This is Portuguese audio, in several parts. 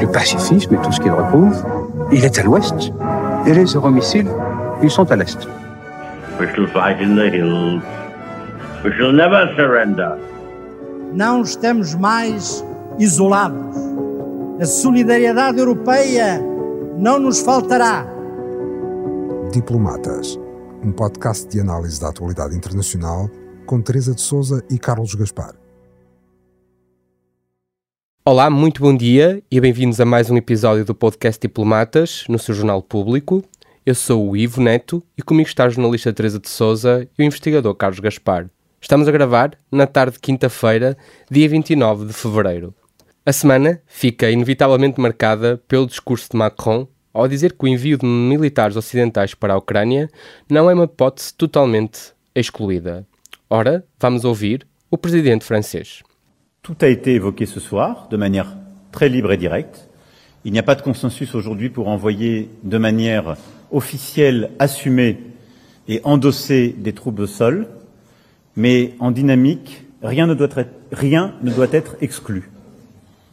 Le pacifisme et tout ce qu'il recouvre, il est à l'ouest. Et les euromissiles, ils sont à l'est. We shall fight in the hills. We shall never surrender. Não estamos mais isolados. A solidariedade europeia não nos faltará. Diplomatas, um podcast de análise da atualidade internacional com Teresa de Souza e Carlos Gaspar. Olá, muito bom dia e bem-vindos a mais um episódio do podcast Diplomatas no seu jornal público. Eu sou o Ivo Neto e comigo está a jornalista Teresa de Souza e o investigador Carlos Gaspar. Estamos a gravar na tarde de quinta-feira, dia 29 de fevereiro. A semana fica inevitavelmente marcada pelo discurso de Macron ao dizer que o envio de militares ocidentais para a Ucrânia não é uma hipótese totalmente excluída. Ora, vamos ouvir o presidente francês. Tout a été évoqué ce soir de manière très libre et directe. Il n'y a pas de consensus aujourd'hui pour envoyer de manière officielle, assumée et endossée des troupes au sol, mais en dynamique, rien ne doit être, rien ne doit être exclu.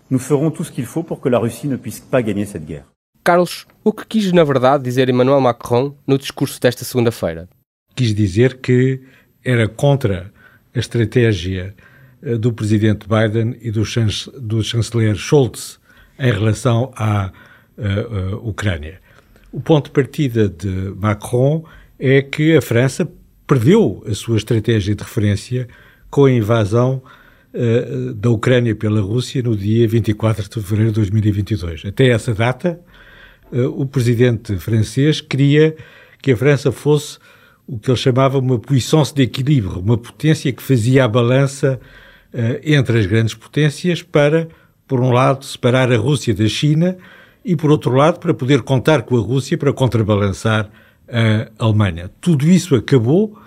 Nous ferons tout ce qu'il faut pour que la Russie ne puisse pas gagner cette guerre. Carlos, o que quis na verdade dizer Emmanuel Macron no discurso desta segunda-feira? Quis dizer que era contra a estratégia do presidente Biden e do, chance, do chanceler Scholz em relação à uh, uh, Ucrânia. O ponto de partida de Macron é que a França perdeu a sua estratégia de referência com a invasão uh, da Ucrânia pela Rússia no dia 24 de fevereiro de 2022. Até essa data, o presidente francês queria que a França fosse o que ele chamava uma puissance d'équilibre, uma potência que fazia a balança entre as grandes potências para, por um lado, separar a Rússia da China e, por outro lado, para poder contar com a Rússia para contrabalançar a Alemanha. Tudo isso acabou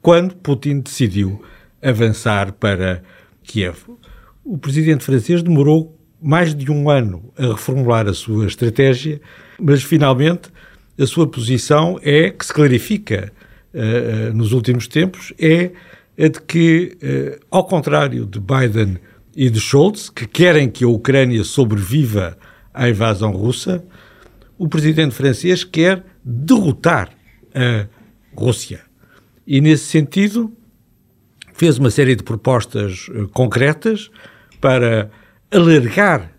quando Putin decidiu avançar para Kiev. O presidente francês demorou mais de um ano a reformular a sua estratégia, mas finalmente a sua posição é que se clarifica uh, nos últimos tempos é a de que, uh, ao contrário de Biden e de Scholz, que querem que a Ucrânia sobreviva à invasão russa, o presidente francês quer derrotar a Rússia. E, nesse sentido, fez uma série de propostas uh, concretas para alargar,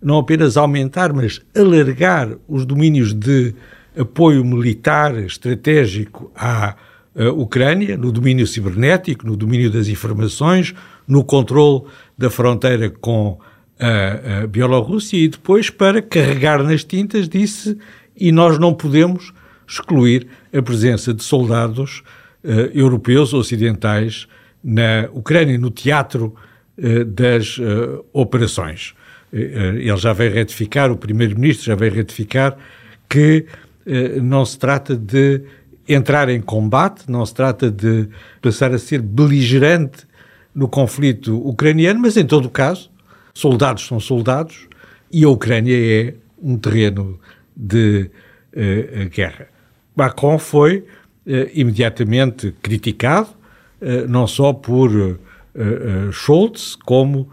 não apenas aumentar, mas alargar os domínios de apoio militar estratégico à uh, Ucrânia, no domínio cibernético, no domínio das informações, no controle da fronteira com a, a Bielorrússia e depois para carregar nas tintas disse e nós não podemos excluir a presença de soldados uh, europeus ocidentais na Ucrânia, no teatro uh, das uh, operações. Ele já veio retificar, o primeiro-ministro já veio retificar que não se trata de entrar em combate, não se trata de passar a ser beligerante no conflito ucraniano, mas em todo o caso, soldados são soldados e a Ucrânia é um terreno de uh, guerra. Macron foi uh, imediatamente criticado, uh, não só por Scholz, como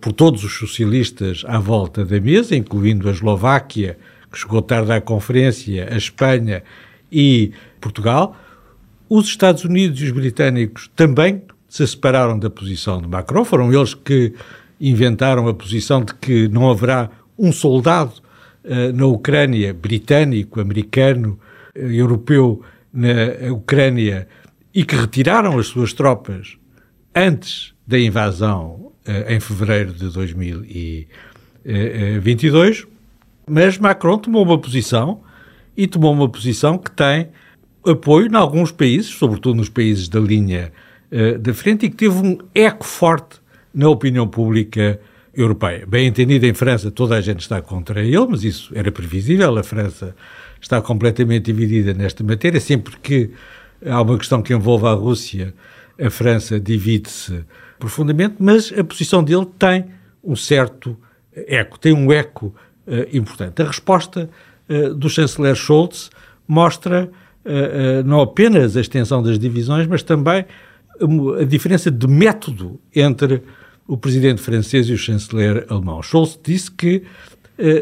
por todos os socialistas à volta da mesa, incluindo a Eslováquia, que chegou tarde à conferência, a Espanha e Portugal. Os Estados Unidos e os britânicos também se separaram da posição de Macron. Foram eles que inventaram a posição de que não haverá um soldado uh, na Ucrânia, britânico, americano, uh, europeu, na Ucrânia, e que retiraram as suas tropas antes da invasão uh, em fevereiro de 2022. Mas Macron tomou uma posição e tomou uma posição que tem apoio em alguns países, sobretudo nos países da linha uh, da frente, e que teve um eco forte na opinião pública Europeia. Bem entendido, em França toda a gente está contra ele, mas isso era previsível. A França está completamente dividida nesta matéria. Sempre que há uma questão que envolve a Rússia, a França divide-se profundamente, mas a posição dele tem um certo eco, tem um eco uh, importante. A resposta uh, do chanceler Scholz mostra não apenas a extensão das divisões, mas também a diferença de método entre o presidente francês e o chanceler alemão. Scholz disse que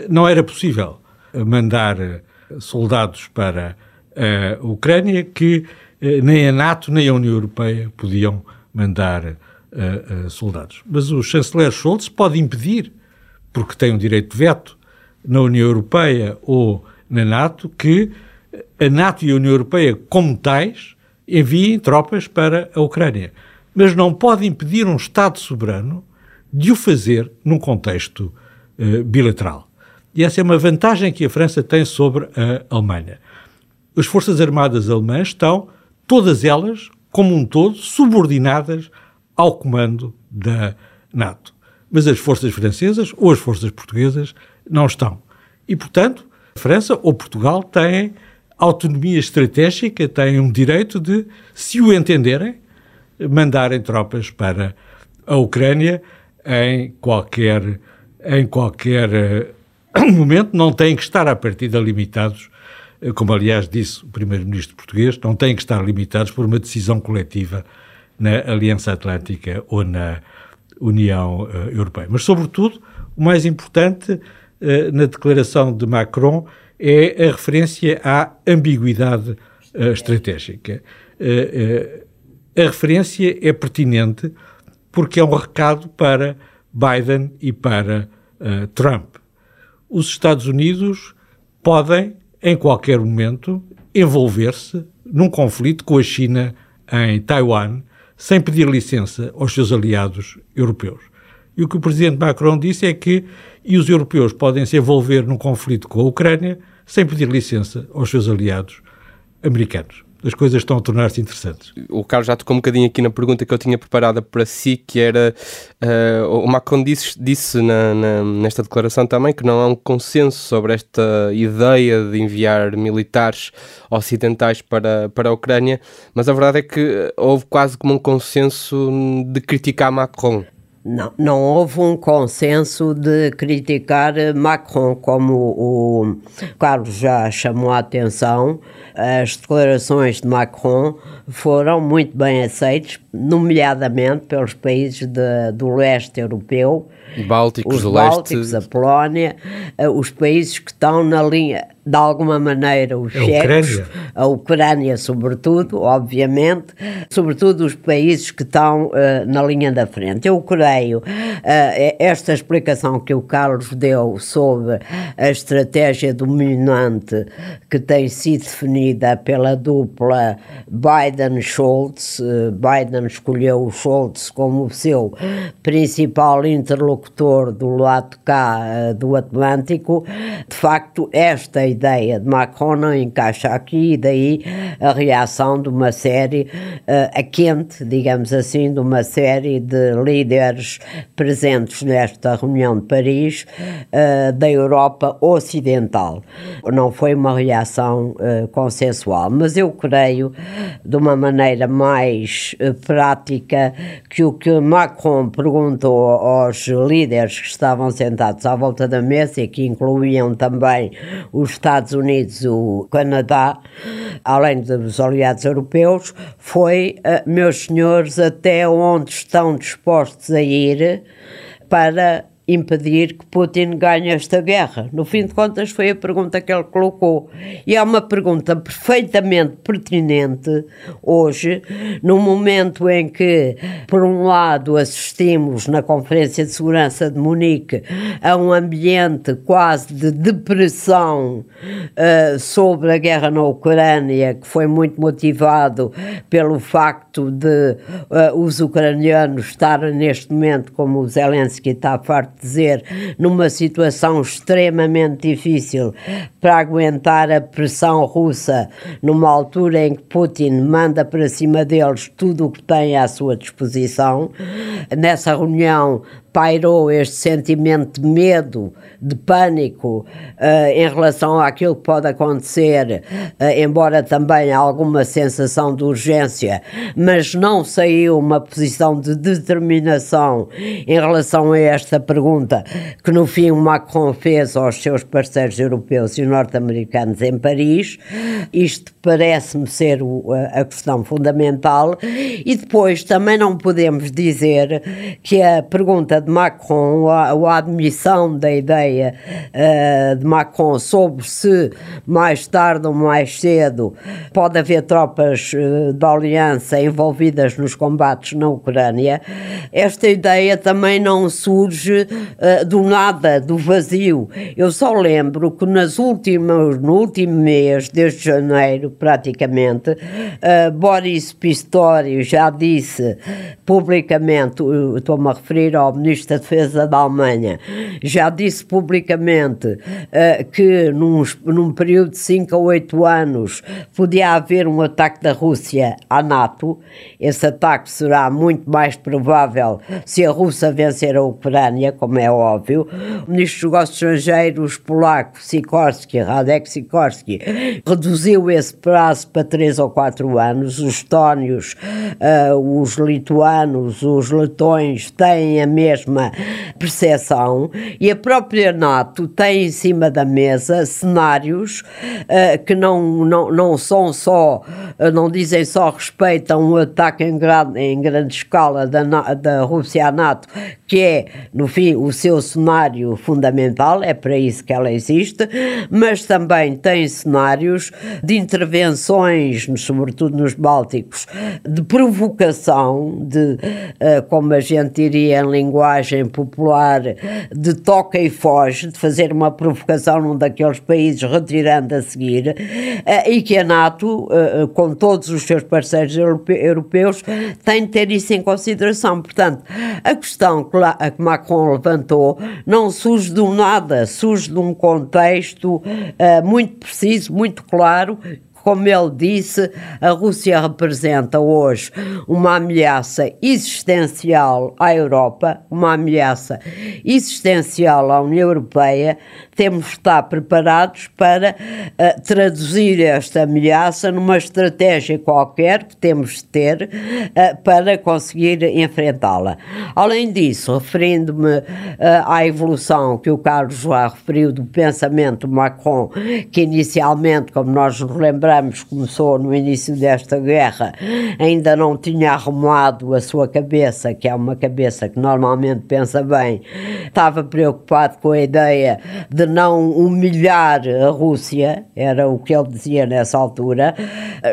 não era possível mandar soldados para a Ucrânia, que nem a NATO nem a União Europeia podiam mandar soldados. Mas o chanceler Scholz pode impedir, porque tem um direito de veto na União Europeia ou na NATO, que a NATO e a União Europeia, como tais, enviem tropas para a Ucrânia. Mas não pode impedir um Estado soberano de o fazer num contexto uh, bilateral. E essa é uma vantagem que a França tem sobre a Alemanha. As Forças Armadas alemãs estão, todas elas, como um todo, subordinadas ao comando da NATO. Mas as forças francesas ou as forças portuguesas não estão. E, portanto, a França ou Portugal têm autonomia estratégica, têm um direito de, se o entenderem, mandarem tropas para a Ucrânia em qualquer, em qualquer uh, momento, não têm que estar à partida limitados, uh, como aliás disse o primeiro-ministro português, não têm que estar limitados por uma decisão coletiva na Aliança Atlântica ou na União uh, Europeia. Mas, sobretudo, o mais importante na declaração de Macron é a referência à ambiguidade uh, estratégica. Uh, uh, a referência é pertinente porque é um recado para Biden e para Trump. Os Estados Unidos podem, em qualquer momento, envolver-se num conflito com a China em Taiwan, sem pedir licença aos seus aliados europeus. E o que o presidente Macron disse é que e os europeus podem se envolver num conflito com a Ucrânia sem pedir licença aos seus aliados americanos. As coisas estão a tornar-se interessantes. O Carlos já tocou um bocadinho aqui na pergunta que eu tinha preparada para si, que era uh, o Macron disse, disse na, na, nesta declaração também que não há um consenso sobre esta ideia de enviar militares ocidentais para, para a Ucrânia, mas a verdade é que houve quase como um consenso de criticar Macron. Não, não houve um consenso de criticar Macron, como o Carlos já chamou a atenção. As declarações de Macron foram muito bem aceitas, nomeadamente pelos países de, do leste europeu, Bálticos, os Bálticos, a Polónia, eh, os países que estão na linha de alguma maneira os a checos, Ucrânia. a Ucrânia sobretudo, obviamente, sobretudo os países que estão uh, na linha da frente. Eu creio uh, esta explicação que o Carlos deu sobre a estratégia dominante que tem sido definida pela dupla Biden-Schultz. Uh, Biden escolheu o Schultz como seu principal interlocutor do lado cá do Atlântico. De facto, esta ideia de Macron não encaixa aqui, e daí a reação de uma série, uh, a quente, digamos assim, de uma série de líderes presentes nesta reunião de Paris uh, da Europa Ocidental. Não foi uma reação uh, consensual, mas eu creio, de uma maneira mais prática, que o que Macron perguntou aos líderes que estavam sentados à volta da mesa e que incluíam também os Estados Unidos, o Canadá, além dos aliados europeus, foi, uh, meus senhores, até onde estão dispostos a ir para impedir que Putin ganhe esta guerra? No fim de contas, foi a pergunta que ele colocou. E é uma pergunta perfeitamente pertinente hoje, no momento em que, por um lado, assistimos na Conferência de Segurança de Munique a um ambiente quase de depressão uh, sobre a guerra na Ucrânia, que foi muito motivado pelo facto de uh, os ucranianos estarem neste momento, como o Zelensky está farto dizer, numa situação extremamente difícil para aguentar a pressão russa, numa altura em que Putin manda para cima deles tudo o que tem à sua disposição. Nessa reunião pairou este sentimento de medo, de pânico uh, em relação àquilo que pode acontecer, uh, embora também alguma sensação de urgência, mas não saiu uma posição de determinação em relação a esta pergunta que no fim Macron fez aos seus parceiros europeus e norte-americanos em Paris. Isto parece-me ser o, a questão fundamental. E depois também não podemos dizer que a pergunta de Macron, a, a admissão da ideia uh, de Macron sobre se mais tarde ou mais cedo pode haver tropas uh, da aliança envolvidas nos combates na Ucrânia, esta ideia também não surge uh, do nada, do vazio. Eu só lembro que nas últimas, no último mês, desde janeiro praticamente, Boris Pistorius já disse publicamente, estou-me a referir ao Ministro da Defesa da Alemanha, já disse publicamente uh, que num, num período de 5 a 8 anos podia haver um ataque da Rússia à NATO. Esse ataque será muito mais provável se a Rússia vencer a Ucrânia, como é óbvio. O Ministro dos Negócios Estrangeiros polaco, Sikorski, Radek Sikorski, reduziu esse prazo para 3 ou 4 anos. Os estónios, uh, os lituanos, os letões têm a mesma percepção e a própria NATO tem em cima da mesa cenários uh, que não, não, não são só, uh, não dizem só respeito a um ataque em grande, em grande escala da, da Rússia à NATO, que é, no fim, o seu cenário fundamental, é para isso que ela existe, mas também tem cenários de intervenções, sobretudo nos Bálticos, de provocação, de, uh, como a gente diria em linguagem popular, de toca e foge, de fazer uma provocação num daqueles países, retirando a seguir, uh, e que a NATO, uh, com todos os seus parceiros europeus, tem de ter isso em consideração. Portanto, a questão que Macron levantou não surge do nada, surge de um contexto muito preciso, muito claro, como ele disse, a Rússia representa hoje uma ameaça existencial à Europa, uma ameaça existencial à União Europeia. Temos de estar preparados para uh, traduzir esta ameaça numa estratégia qualquer que temos de ter uh, para conseguir enfrentá-la. Além disso, referindo-me uh, à evolução que o Carlos já referiu do pensamento Macron, que inicialmente, como nós nos lembramos, Ramos começou no início desta guerra, ainda não tinha arrumado a sua cabeça, que é uma cabeça que normalmente pensa bem, estava preocupado com a ideia de não humilhar a Rússia, era o que ele dizia nessa altura.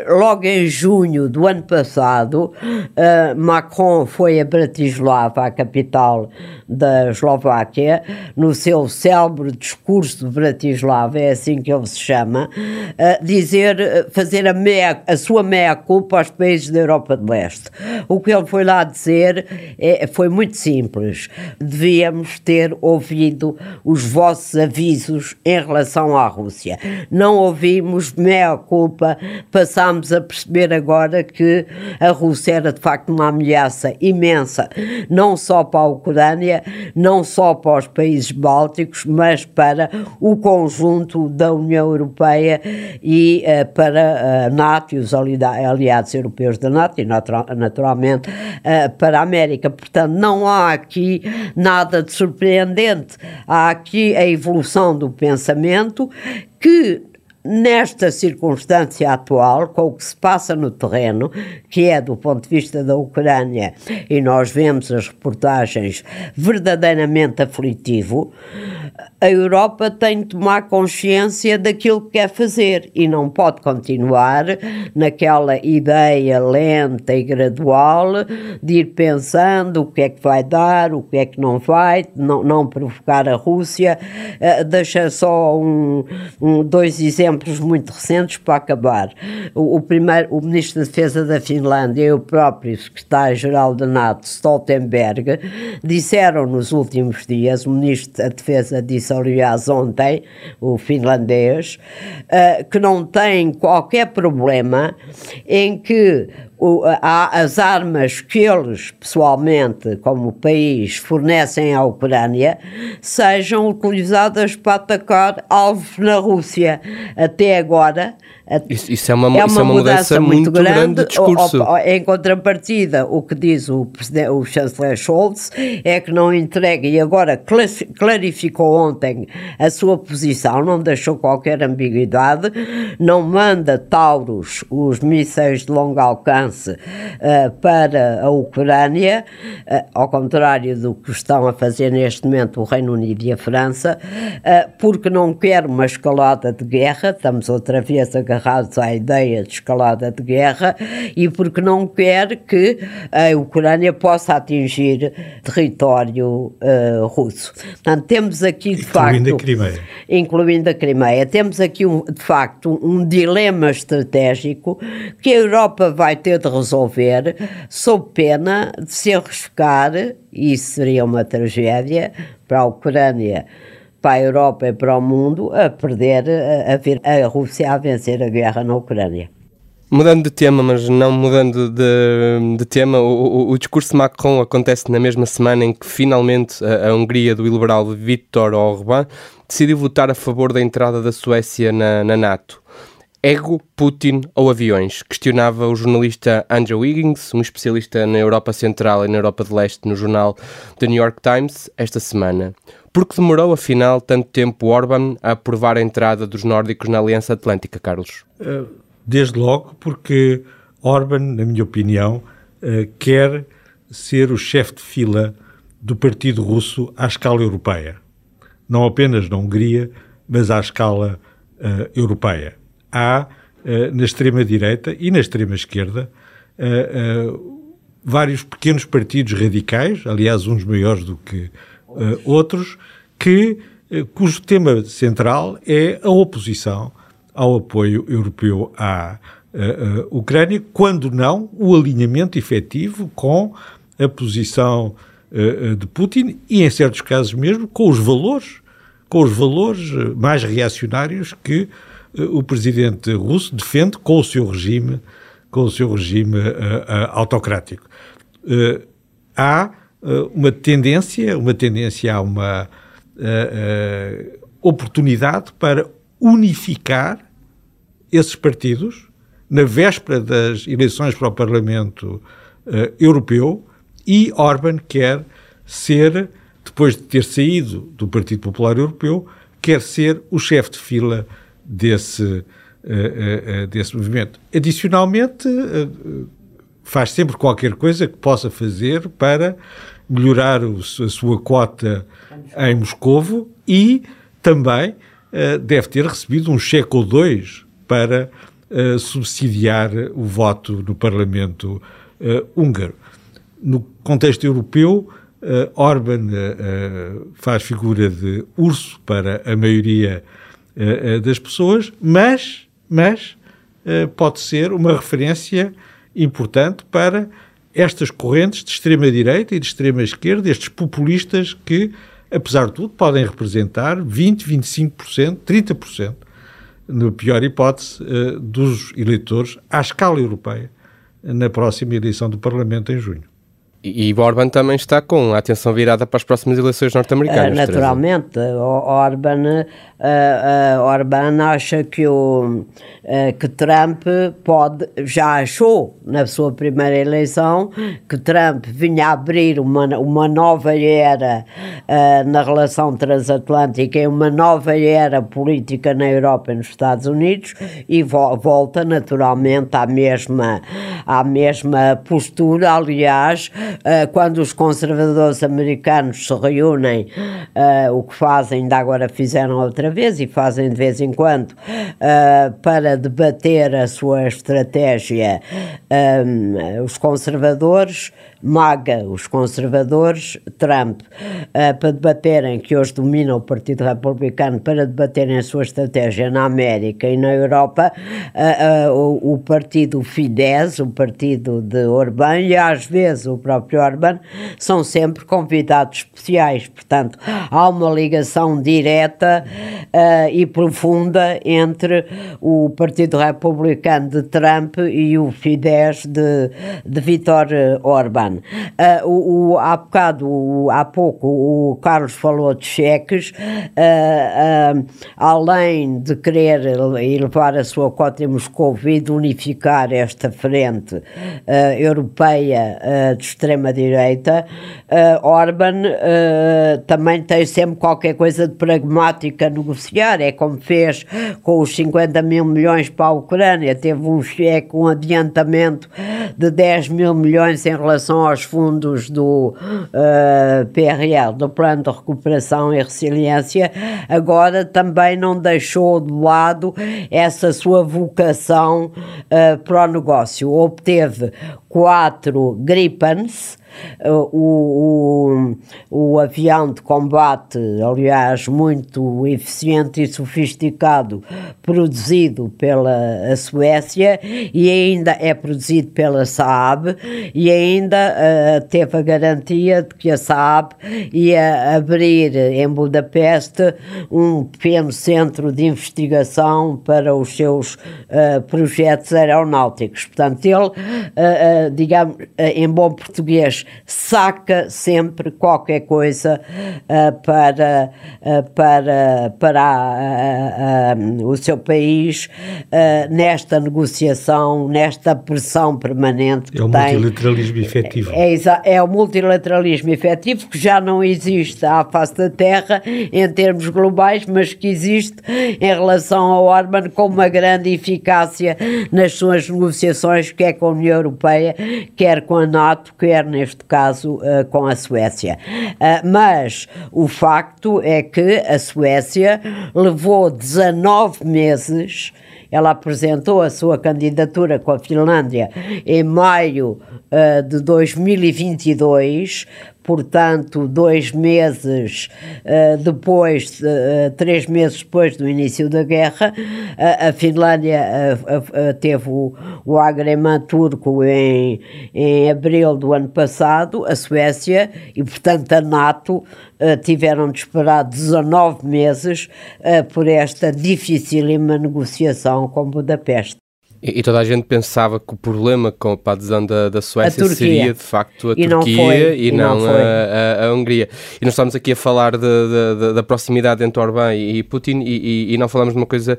Logo em junho do ano passado, eh, Macron foi a Bratislava, a capital da Eslováquia, no seu célebre discurso de Bratislava, é assim que ele se chama, dizer fazer a, meia, a sua meia-culpa aos países da Europa de Leste. O que ele foi lá dizer é, foi muito simples. Devíamos ter ouvido os vossos avisos em relação à Rússia. Não ouvimos meia-culpa, passámos a perceber agora que a Rússia era de facto uma ameaça imensa, não só para a Ucrânia, não só para os países bálticos, mas para o conjunto da União Europeia e uh, para a NATO e os aliados europeus da NATO e naturalmente para a América. Portanto, não há aqui nada de surpreendente. Há aqui a evolução do pensamento que nesta circunstância atual, com o que se passa no terreno, que é do ponto de vista da Ucrânia, e nós vemos as reportagens verdadeiramente aflitivo, a Europa tem de tomar consciência daquilo que quer fazer e não pode continuar naquela ideia lenta e gradual de ir pensando o que é que vai dar, o que é que não vai, não, não provocar a Rússia. Uh, deixa só um, um, dois exemplos muito recentes para acabar. O, o, primeiro, o Ministro da de Defesa da Finlândia e o próprio Secretário-Geral da NATO, Stoltenberg, disseram nos últimos dias, o Ministro da Defesa disse aliás ontem, o finlandês, uh, que não tem qualquer problema em que o, há as armas que eles, pessoalmente, como país, fornecem à Ucrânia, sejam utilizadas para atacar alvos na Rússia. Até agora, isso, isso, é uma, é uma, é uma mudança, mudança muito, grande, grande de discurso. Em contrapartida, o que diz o, o chanceler Scholz é que não entrega, e agora clarificou ontem a sua posição, não deixou qualquer ambiguidade, não manda Taurus, os mísseis de longo alcance, uh, para a Ucrânia, uh, ao contrário do que estão a fazer neste momento o Reino Unido e a França, uh, porque não quer uma escalada de guerra, estamos outra vez a agarrados à ideia de escalada de guerra e porque não quer que a Ucrânia possa atingir território uh, russo. Portanto, temos aqui de incluindo facto. A Crimeia. Incluindo a Crimeia. Temos aqui um, de facto um dilema estratégico que a Europa vai ter de resolver sob pena de se arriscar, e isso seria uma tragédia para a Ucrânia para a Europa e para o mundo a perder, a, ver a Rússia a vencer a guerra na Ucrânia. Mudando de tema, mas não mudando de, de tema, o, o, o, discurso de Macron acontece na mesma semana em que finalmente a, a Hungria do liberal Viktor Orbán decidiu votar a favor da entrada da Suécia na, na NATO. Ego, Putin ou aviões? Questionava o jornalista Andrew Higgins, um especialista na Europa Central e na Europa de Leste no jornal The New York Times, esta semana. Por que demorou, afinal, tanto tempo Orban a aprovar a entrada dos nórdicos na Aliança Atlântica, Carlos? Eh, desde logo, porque Orban, na minha opinião, eh, quer ser o chefe de fila do Partido Russo à escala europeia. Não apenas na Hungria, mas à escala uh, europeia. Há, uh, na extrema-direita e na extrema-esquerda, uh, vários pequenos partidos radicais, aliás, uns maiores do que uh, outros, que, uh, cujo tema central é a oposição ao apoio europeu à uh, Ucrânia, quando não o alinhamento efetivo com a posição de Putin e, em certos casos mesmo, com os valores, com os valores mais reacionários que o presidente russo defende com o seu regime, com o seu regime autocrático. há uma tendência, uma tendência a uma uh, oportunidade para unificar esses partidos na véspera das eleições para o Parlamento Europeu e Orban quer ser, depois de ter saído do Partido Popular Europeu, quer ser o chefe de fila desse, uh, uh, desse movimento. Adicionalmente, uh, faz sempre qualquer coisa que possa fazer para melhorar o, a sua cota em Moscovo e também uh, deve ter recebido um cheque ou dois para uh, subsidiar o voto no Parlamento uh, húngaro. No contexto europeu, Orban faz figura de urso para a maioria das pessoas, mas, mas pode ser uma referência importante para estas correntes de extrema-direita e de extrema-esquerda, estes populistas que, apesar de tudo, podem representar 20%, 25%, 30%, na pior hipótese, eh, dos eleitores à escala europeia na próxima eleição do Parlamento em junho. E Orban também está com a atenção virada para as próximas eleições norte-americanas. Uh, naturalmente, Orban, uh, uh, Orban acha que, o, que Trump pode, já achou na sua primeira eleição que Trump vinha abrir uma, uma nova era na relação transatlântica e uma nova era política na Europa e nos Estados Unidos e vo volta naturalmente à mesma, à mesma postura, aliás, uh, quando os conservadores americanos se reúnem, uh, o que fazem, ainda agora fizeram outra vez e fazem de vez em quando, uh, para debater a sua estratégia, um, os conservadores MAGA, os conservadores, Trump, uh, para debaterem, que hoje domina o Partido Republicano, para debaterem a sua estratégia na América e na Europa, uh, o, o, partido Fidesz, o partido de Orbán, e às vezes o próprio Orbán, são sempre convidados especiais. Portanto, há uma ligação direta e profunda entre o Partido Republicano de Trump e o Fidesz de, de Vítor Orbán. Uh, o, o, há bocado, o, há pouco, o Carlos falou de cheques, uh, uh, além de querer elevar a sua cota em Moscou e de unificar esta frente europeia de extrema-direita, Orban também tem sempre qualquer coisa de pragmática a negociar, é como fez com os 50 mil milhões para a Ucrânia, teve um cheque, um adiantamento de 10 mil milhões em relação relação aos fundos do uh, eh, PRL, do Plano de Recuperação e Resiliência, agora também não deixou de lado essa sua vocação uh, para o negócio. Obteve quatro Gripens, o, o, o avião de combate, aliás, muito eficiente e sofisticado, produzido pela Suécia e ainda é produzido pela Saab e ainda uh, teve a garantia de que a Saab ia abrir em Budapeste um pequeno centro de investigação para os seus uh, projetos aeronáuticos. Portanto, ele, uh, digamos, em bom português, saca sempre qualquer coisa uh, para, uh, para, para a, o seu país uh, nesta negociação, nesta pressão permanente. É o multilateralismo efetivo. É, é, é o multilateralismo efetivo que já não existe à face da Terra em termos globais, mas que existe em relação ao Orban com uma grande eficácia nas suas negociações, quer com a União Europeia, quer com a NATO, quer neste caso uh, com a Suécia. Uh, mas o facto é que a Suécia levou 19 meses ela apresentou a sua candidatura com a Finlândia em maio uh, de 2022 portanto, dois meses uh, depois, uh, três meses depois do início da guerra, uh, a Finlândia teve o, o Agreement turco em, em abril do ano passado, a Suécia e, portanto, a NATO tiveram de esperar 19 meses por esta dificílima negociação com Budapeste. E, e, toda a gente pensava que o problema com a adesão da, da Suécia seria de facto a e Turquia não e, e, não, não a, a, a, Hungria. E nós estamos aqui a falar de, de, de, da proximidade entre Orbán e, Putin e, não falamos de uma coisa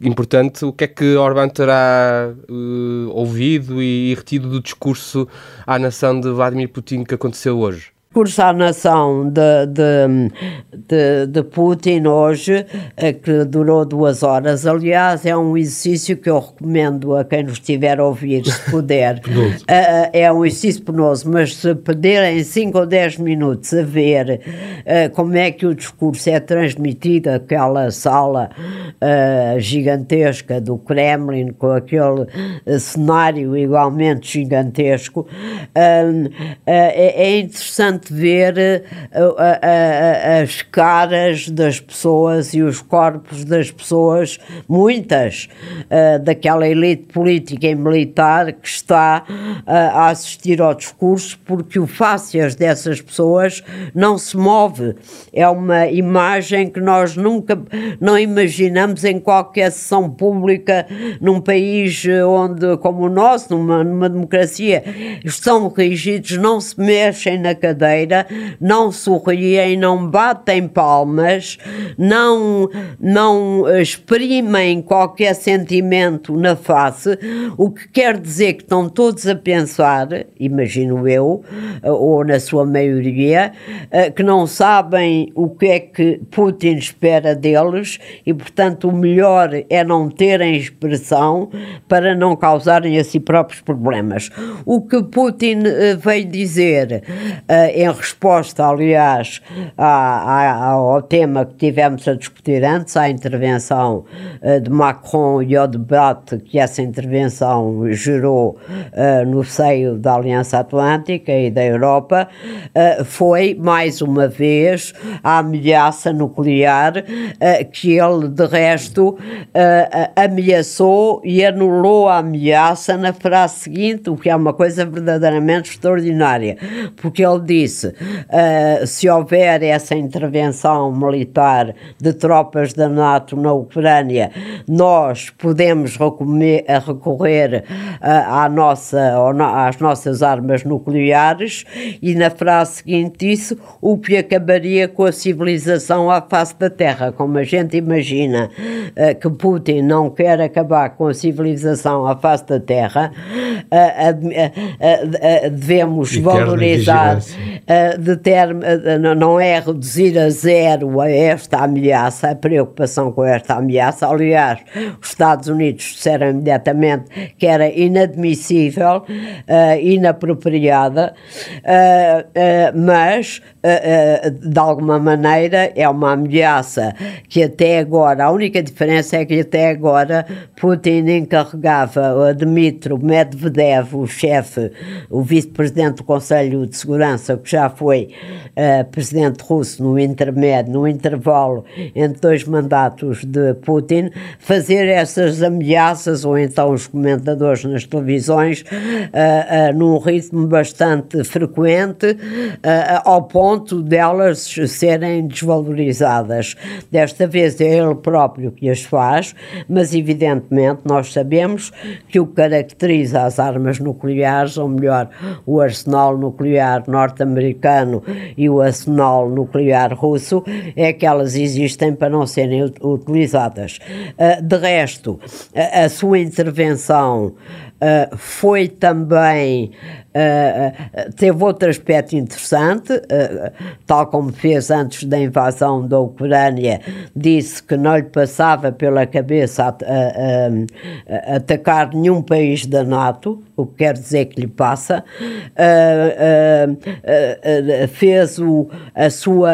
importante. O que é que Orbán terá uh, ouvido e retido do discurso à nação de Vladimir Putin que aconteceu hoje? Discurso à nação de, de, de, de, Putin hoje, eh, que durou duas horas. Aliás, é um exercício que eu recomendo a quem nos estiver a ouvir, se puder. uh, é um exercício penoso, mas se pedirem 5 ou 10 minutos a ver como é que o discurso é transmitido, aquela sala gigantesca do Kremlin, com aquele cenário igualmente gigantesco, é, é interessante interessante ver uh, as caras das pessoas e os corpos das pessoas, muitas uh, daquela elite política e militar que está a assistir ao discurso, porque o fácias dessas pessoas não se move. É uma imagem que nós nunca não imaginamos em qualquer sessão pública num país onde, como o nosso, numa, numa democracia, estão rígidos, não se mexem na cadeira não sorriem, não batem palmas, não, não exprimem qualquer sentimento na face, o que quer dizer que estão todos a pensar, imagino eu, ou na sua maioria, eh, que não sabem o que é que Putin espera deles e, portanto, o melhor é não terem expressão para não causarem a si próprios problemas. O que Putin eh, veio dizer eh, em resposta, aliás, ao tema que tivemos a discutir antes, à intervenção de Macron e ao debate que essa intervenção gerou no seio da Aliança Atlântica e da Europa, foi, mais uma vez, a ameaça nuclear que ele, de resto, ameaçou e anulou a ameaça na frase seguinte, o que é uma coisa verdadeiramente extraordinária, porque ele disse: uh, se houver essa intervenção militar de tropas da NATO na Ucrânia, nós podemos recorrer uh, à nossa, às nossas armas nucleares, e na frase seguinte disse: o que acabaria com a civilização à face da Terra, como a gente imagina uh, que Putin não quer acabar com a civilização à face da Terra, devemos valorizar, de ter, não é reduzir a zero a esta ameaça, a preocupação com esta ameaça. Aliás, os Estados Unidos disseram imediatamente que era inadmissível, inapropriada, mas de alguma maneira é uma ameaça que até agora, a única diferença é que até agora Putin encarregava a Dmitry Medvedev, o chefe, o vice-presidente do Conselho de Segurança, que já foi uh, presidente russo no intermédio, no intervalo entre dois mandatos de Putin, fazer essas ameaças, ou então os comentadores nas televisões, uh, uh, num ritmo bastante frequente, ao ponto delas serem desvalorizadas. Desta vez é ele próprio que as faz, mas evidentemente nós sabemos que o caracteriza as armas nucleares, ou melhor, o arsenal nuclear norte-americano e o arsenal nuclear russo, é que elas existem para não serem utilizadas. Uh, de resto, a, sua intervenção Uh, foi também Uh, teve outro aspecto interessante, uh, tal como fez antes da invasão da Ucrânia, disse que não lhe passava pela cabeça a, atacar nenhum país da NATO, o que quer dizer que lhe passa, uh, fez o, a sua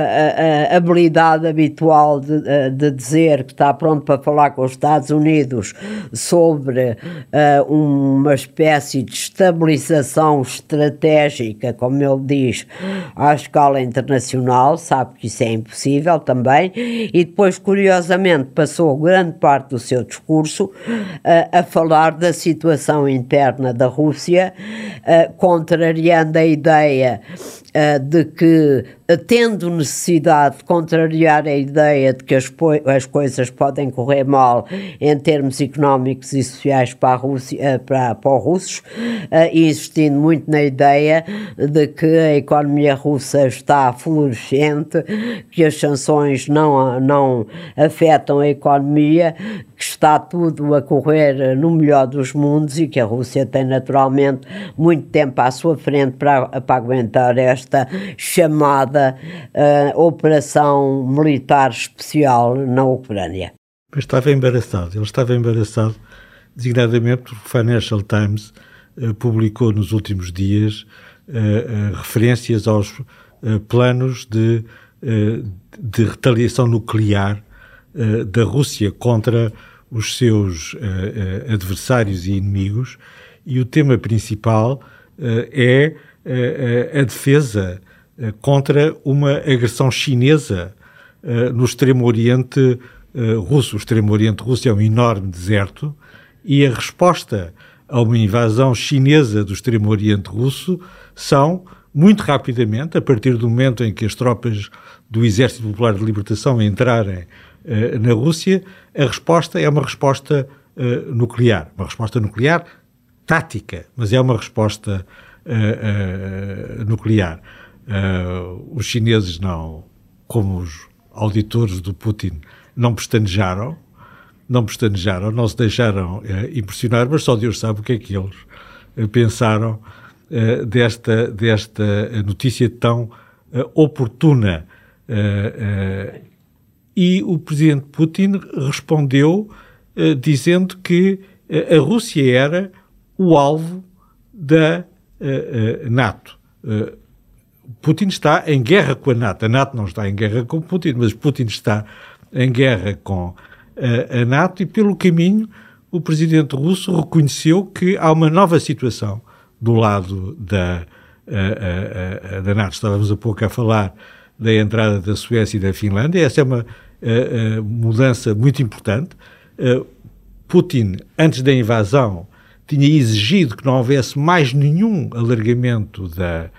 habilidade habitual de, de, dizer que está pronto para falar com os Estados Unidos sobre uma espécie de estabilização estratégica, como ele diz, à escala internacional, sabe que isso é impossível também, e depois, curiosamente, passou grande parte do seu discurso uh, a falar da situação interna da Rússia, uh, contrariando a ideia de que tendo necessidade de contrariar a ideia de que as, as coisas podem correr mal em termos económicos e sociais para, a Rússia, eh, para, para os russos, insistindo muito na ideia de que a economia russa está florescente, que as sanções não, não afetam a economia, que está tudo a correr no melhor dos mundos e que a Rússia tem naturalmente muito tempo à sua frente para, para aguentar esta chamada uh, operação militar especial na Ucrânia. Mas estava embaraçado, ele estava embaraçado, designadamente porque o Financial Times uh, publicou nos últimos dias uh, referências aos planos de, de retaliação nuclear da Rússia contra os seus adversários e inimigos, e o tema principal é a defesa eh, contra uma agressão chinesa no extremo oriente russo. O extremo oriente russo é um enorme deserto e a resposta a uma invasão chinesa do extremo oriente russo são, muito rapidamente, a partir do momento em que as tropas do Exército Popular de Libertação entrarem na Rússia, a resposta é uma resposta nuclear. Uma resposta nuclear tática, mas é uma resposta nuclear. Uh, os chineses não, como os auditores do Putin, não pestanejaram, não pestanejaram, não se deixaram uh, impressionar, mas só Deus sabe o que é que eles uh, pensaram desta, desta notícia tão oportuna. e o presidente Putin respondeu dizendo que a Rússia era o alvo da NATO Putin está em guerra com a NATO. A NATO não está em guerra com Putin, mas Putin está em guerra com a, a NATO e, pelo caminho, o presidente russo reconheceu que há uma nova situação do lado da, da NATO. Estávamos há pouco a falar da entrada da Suécia e da Finlândia. Essa é uma mudança muito importante. Putin, antes da invasão, tinha exigido que não houvesse mais nenhum alargamento da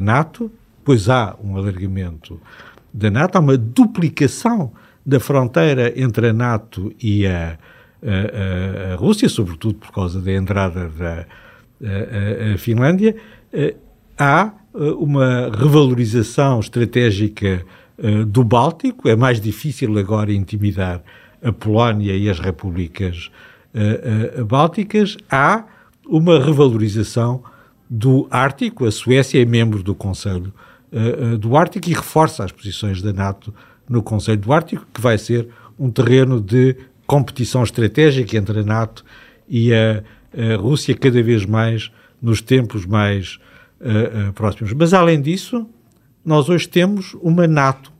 NATO, pois há um alargamento da NATO, há uma duplicação da fronteira entre a NATO e a, a, a Rússia, sobretudo por causa da entrada da a, Finlândia. Há uma revalorização estratégica do Báltico, é mais difícil agora intimidar a Polónia e as repúblicas bálticas. Há uma revalorização do Ártico, a Suécia é membro do Conselho uh, do Ártico e reforça as posições da NATO no Conselho do Ártico, que vai ser um terreno de competição estratégica entre a NATO e a, a Rússia cada vez mais nos tempos mais uh, uh, próximos. Mas além disso, nós hoje temos uma NATO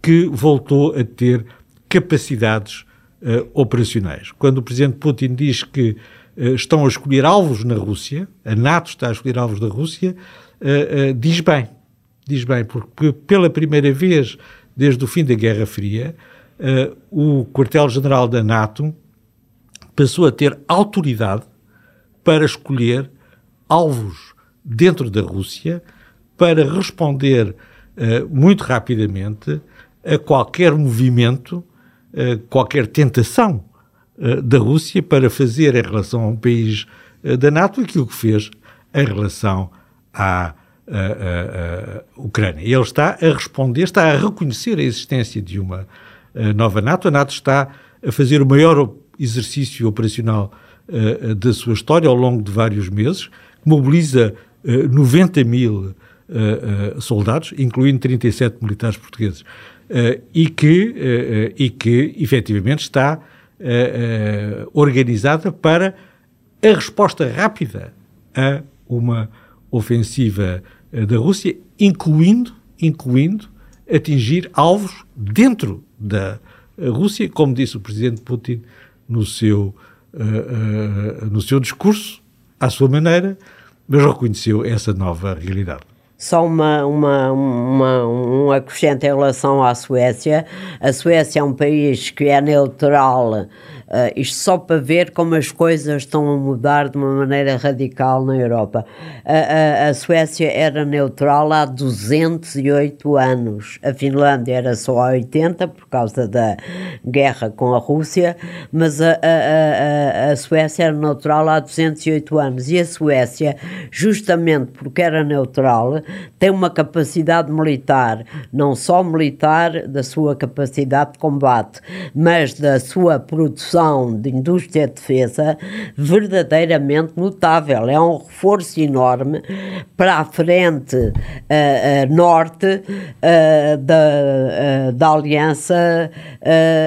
que voltou a ter capacidades uh, operacionais. Quando o presidente Putin diz que uh, estão a escolher alvos na Rússia, a NATO está a escolher alvos da Rússia, uh, diz bem diz bem, porque pela primeira vez desde o fim da Guerra Fria, o quartel-general da NATO passou a ter autoridade para escolher alvos dentro da Rússia para responder muito rapidamente a qualquer movimento, qualquer tentação da Rússia para fazer em relação a um país da NATO aquilo que fez em relação à a, Ucrânia. Ele está a responder, está a reconhecer a existência de uma nova NATO. A NATO está a fazer o maior exercício operacional da sua história ao longo de vários meses, que mobiliza uh, 90 mil soldados, incluindo 37 militares portugueses, e, que, e que efetivamente está organizada para a resposta rápida a uma ofensiva da Rússia, incluindo, incluindo atingir alvos dentro da Rússia, como disse o presidente Putin no seu, uh, uh, no seu discurso, à sua maneira, mas reconheceu essa nova realidade. Só uma, uma, uma, um acrescento em relação à Suécia. A Suécia é um país que é neutral Uh, isto só para ver como as coisas estão a mudar de uma maneira radical na Europa. A, a, a Suécia era neutral há 208 anos, a Finlândia era só há 80 por causa da guerra com a Rússia, mas a, a, a, Suécia era neutral há 208 anos. E a Suécia, justamente porque era neutral, tem uma capacidade militar, não só militar da sua capacidade de combate, mas da sua produção produção de indústria de defesa verdadeiramente notável. É um reforço enorme para a frente uh, uh, norte uh, da, da Aliança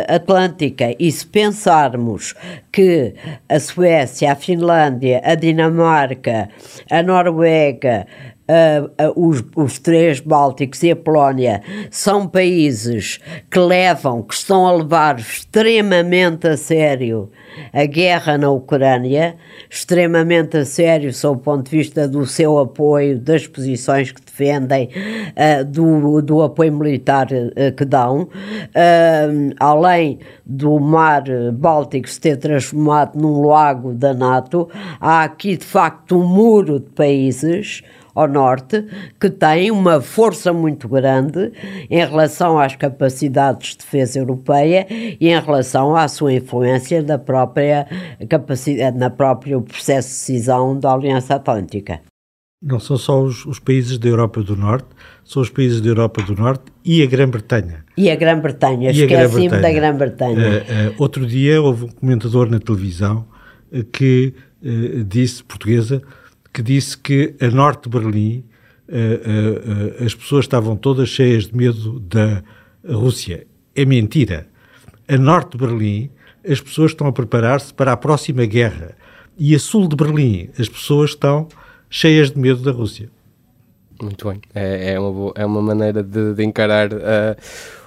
Atlântica. E se pensarmos que a Suécia, a Finlândia, a Dinamarca, a Noruega, uh, uh, os, os três Bálticos e a Polónia são países que levam, que estão a levar extremamente a sério a guerra na Ucrânia, extremamente a sério sob o ponto de vista do seu apoio, das posições que defendem, uh, do, do apoio militar uh, que dão, uh, além do mar Báltico se ter transformado num lago da NATO, há aqui de facto um muro de países ao norte, que tem uma força muito grande em relação às capacidades de defesa europeia e em relação à sua influência da própria capacidade, na próprio processo de decisão da Aliança Atlântica. Não são só os, os, países da Europa do Norte, são os países da Europa do Norte e a Grã-Bretanha. E a Grã-Bretanha, esqueci-me da Grã-Bretanha. Uh, uh, outro dia houve um comentador na televisão uh, que disse, portuguesa, que disse que a norte de Berlim uh, uh, as pessoas estavam todas cheias de medo da Rússia. É mentira. A norte de Berlim as pessoas estão a preparar-se para a próxima guerra. E a sul de Berlim as pessoas estão cheias de medo da Rússia. Muito bem. É, é, uma, boa, é uma maneira de, de encarar uh,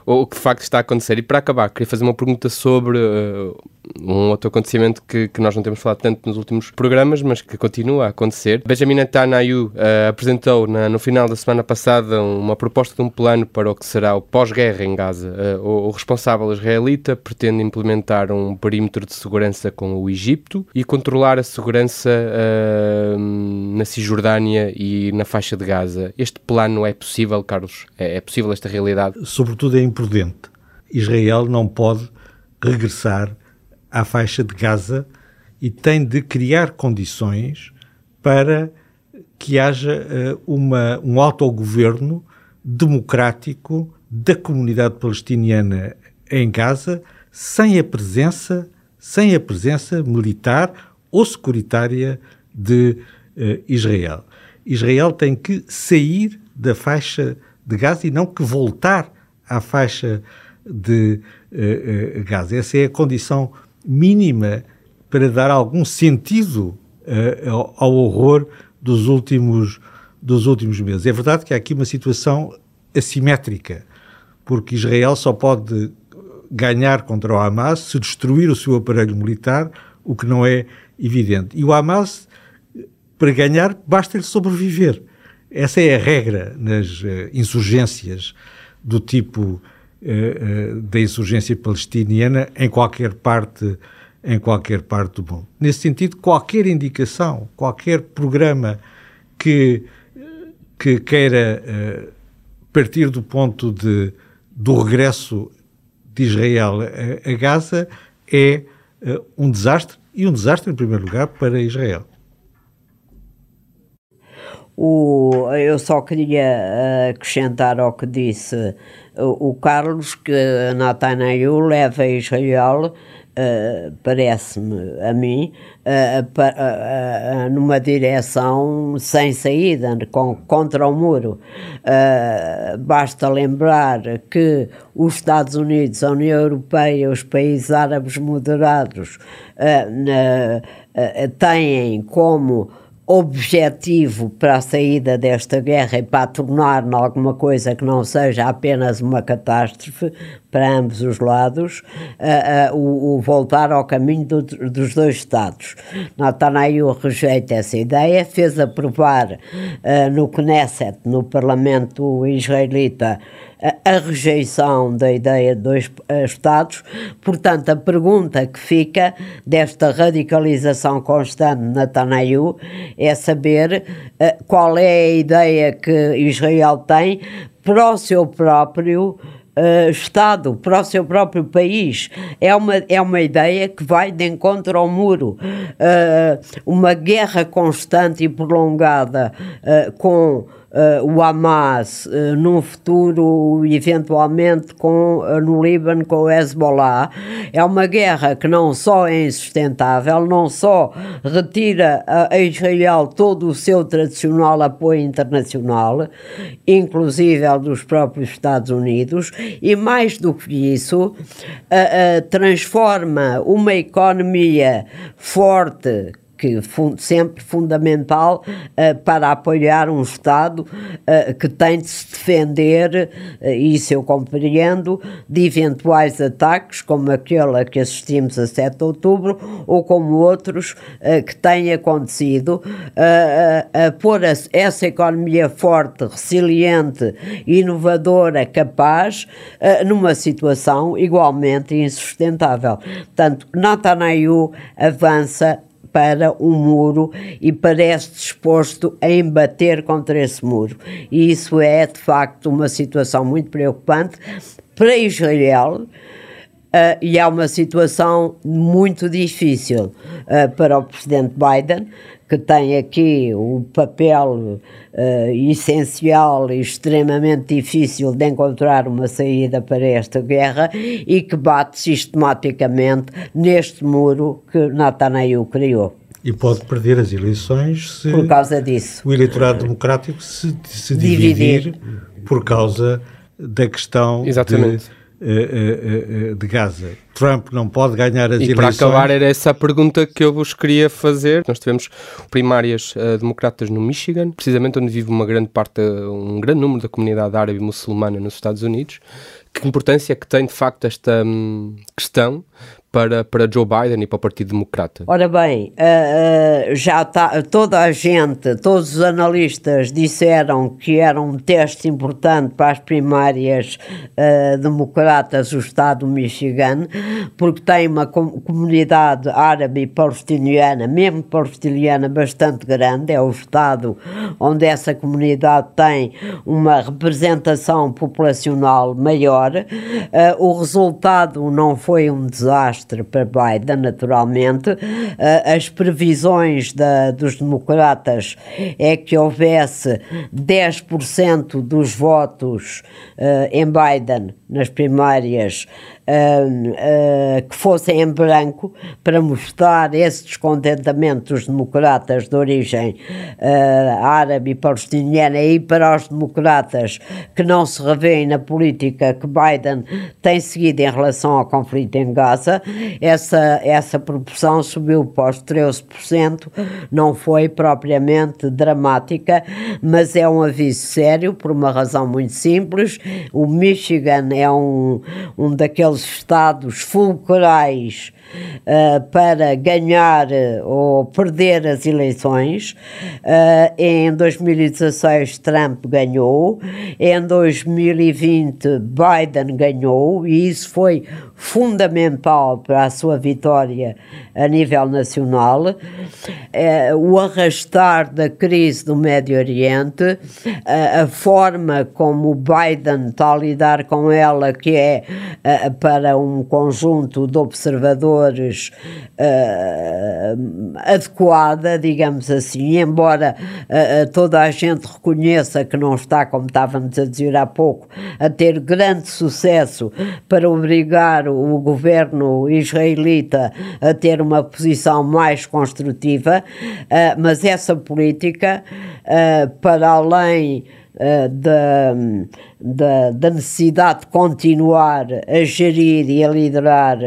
o que de facto está a acontecer. E para acabar, queria fazer uma pergunta sobre uh, um outro acontecimento que, que, nós não temos falado tanto nos últimos programas, mas que continua a acontecer. Benjamin Netanyahu uh, apresentou na, no final da semana passada uma proposta de um plano para o que será o pós-guerra em Gaza. Uh, o, o, responsável israelita pretende implementar um perímetro de segurança com o Egito e controlar a segurança uh, na Cisjordânia e na faixa de Gaza. Este plano é possível, Carlos? É, é possível esta realidade? Sobretudo é imprudente. Israel não pode regressar à faixa de Gaza e tem de criar condições para que haja uh, uma, um autogoverno democrático da comunidade palestiniana em Gaza sem a presença sem a presença militar ou securitária de uh, Israel. Israel tem que sair da faixa de Gaza e não que voltar à faixa de uh, Gaza. Essa é a condição mínima para dar algum sentido uh, ao, ao, horror dos últimos, dos últimos meses. É verdade que há aqui uma situação assimétrica, porque Israel só pode ganhar contra o Hamas se destruir o seu aparelho militar, o que não é evidente. E o Hamas, para ganhar, basta-lhe sobreviver. Essa é a regra nas uh, insurgências do tipo da insurgência palestiniana em qualquer parte em qualquer parte do mundo. Nesse sentido, qualquer indicação, qualquer programa que, que queira uh, partir do ponto de, do regresso de Israel a, Gaza é um desastre, e um desastre, em primeiro lugar, para Israel. O, eu só queria acrescentar ao que disse o, Carlos que Netanyahu leva Israel, uh, parece-me a mim, uh, uh, numa direção sem saída, com, contra o muro. basta lembrar que os Estados Unidos, a União Europeia, os países árabes moderados têm como objetivo para a saída desta guerra e para tornar alguma coisa que não seja apenas uma catástrofe para ambos os lados, uh, uh, o, o, voltar ao caminho do, dos dois Estados. Netanyahu rejeita essa ideia, fez aprovar uh, no Knesset, no Parlamento israelita, a rejeição da ideia de dois Estados. Portanto, a pergunta que fica desta radicalização constante de Netanyahu é saber uh, qual é a ideia que Israel tem para o seu próprio Uh, Estado, para o seu próprio país. É uma, é uma ideia que vai de encontro ao muro. Uh, uma guerra constante e prolongada uh, com uh, o Hamas uh, num futuro, eventualmente, com, uh, no Líbano com o Hezbollah. É uma guerra que não só é insustentável, não só retira a, Israel todo o seu tradicional apoio internacional, inclusive dos próprios Estados Unidos, e mais do que isso, transforma uma economia forte que sempre fundamental uh, para apoiar um Estado uh, que tem de se defender, uh, isso eu compreendo, de eventuais ataques, como aquele a que assistimos a 7 de outubro, ou como outros que têm acontecido, a pôr essa economia forte, resiliente, inovadora, capaz, numa situação igualmente insustentável. Portanto, Netanyahu avança para um muro e parece disposto a embater contra esse muro. E isso é, de facto, uma situação muito preocupante para Israel. Uh, e é uma situação muito difícil uh, para o presidente Biden, que tem aqui o papel uh, essencial e extremamente difícil de encontrar uma saída para esta guerra e que bate sistematicamente neste muro que Netanyahu criou. E pode perder as eleições se por causa disso. o eleitorado democrático se, se dividir. dividir. por causa da questão Exatamente. de uh, uh, de Gaza. Trump não pode ganhar as e eleições. E para acabar, era essa a pergunta que eu vos queria fazer. Nós tivemos primárias democratas no Michigan, precisamente onde vive uma grande parte, um grande número da comunidade árabe muçulmana nos Estados Unidos. Que importância que tem, de facto, esta hum, questão para, para Joe Biden e para o Partido Democrata? Ora bem, uh, uh, já está toda a gente, todos os analistas disseram que era um teste importante para as primárias uh, democratas o estado do Michigan, porque tem uma com comunidade árabe e palestiniana, mesmo palestiniana, bastante grande, é o estado onde essa comunidade tem uma representação populacional maior. o resultado não foi um desastre desastre para Biden, naturalmente. Uh, as previsões da, dos democratas é que houvesse 10% dos votos uh, em Biden nas primárias uh, que fossem em branco para mostrar esse descontentamento dos democratas de origem uh, árabe e palestiniana e para os democratas que não se revêem na política que Biden tem seguido em relação ao conflito em Gaza, essa, essa proporção subiu para os 13%, não foi propriamente dramática, mas é um aviso sério por uma razão muito simples. O Michigan é um, um daqueles aqueles estados fulcrais uh, para ganhar uh, ou perder as eleições. Uh, em 2016, Trump ganhou, em 2020, Biden ganhou, e isso foi fundamental para a sua vitória a nível nacional. o arrastar da crise do Médio Oriente, a forma como Biden está a lidar com ela, que é para um conjunto de observadores uh, adequada, digamos assim, embora uh, toda a gente reconheça que não está, como estávamos a dizer há pouco, a ter grande sucesso para obrigar o governo israelita a ter uma posição mais construtiva, uh, mas essa política, para além da da, da, necessidade de continuar a gerir e a liderar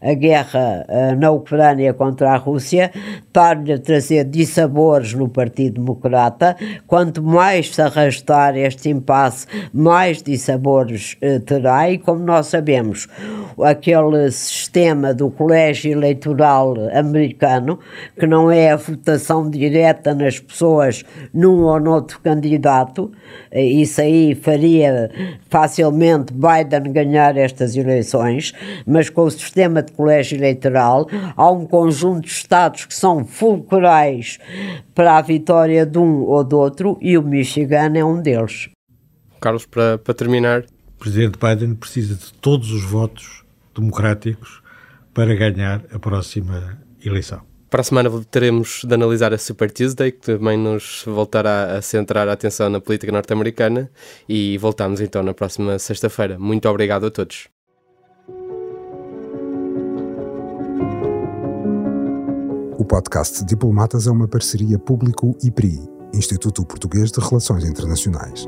a guerra uh, na Ucrânia contra a Rússia, para-lhe trazer dissabores no Partido Democrata. Quanto mais se arrastar este impasse, mais dissabores uh, terá, e como nós sabemos, aquele sistema do colégio eleitoral americano, que não é a votação direta nas pessoas num ou noutro candidato, uh, isso aí faria facilmente Biden ganhar estas eleições, mas com o sistema de colégio eleitoral há um conjunto de estados que são fulcrais para a vitória de um ou do outro e o Michigan é um deles. Carlos, para, para terminar. O presidente Biden precisa de todos os votos democráticos para ganhar a próxima eleição. Para a semana teremos de analisar a Super Tuesday, que também nos voltará a centrar a atenção na política norte-americana. E voltamos então na próxima sexta-feira. Muito obrigado a todos. O podcast Diplomatas é uma parceria público-IPRI, Instituto Português de Relações Internacionais.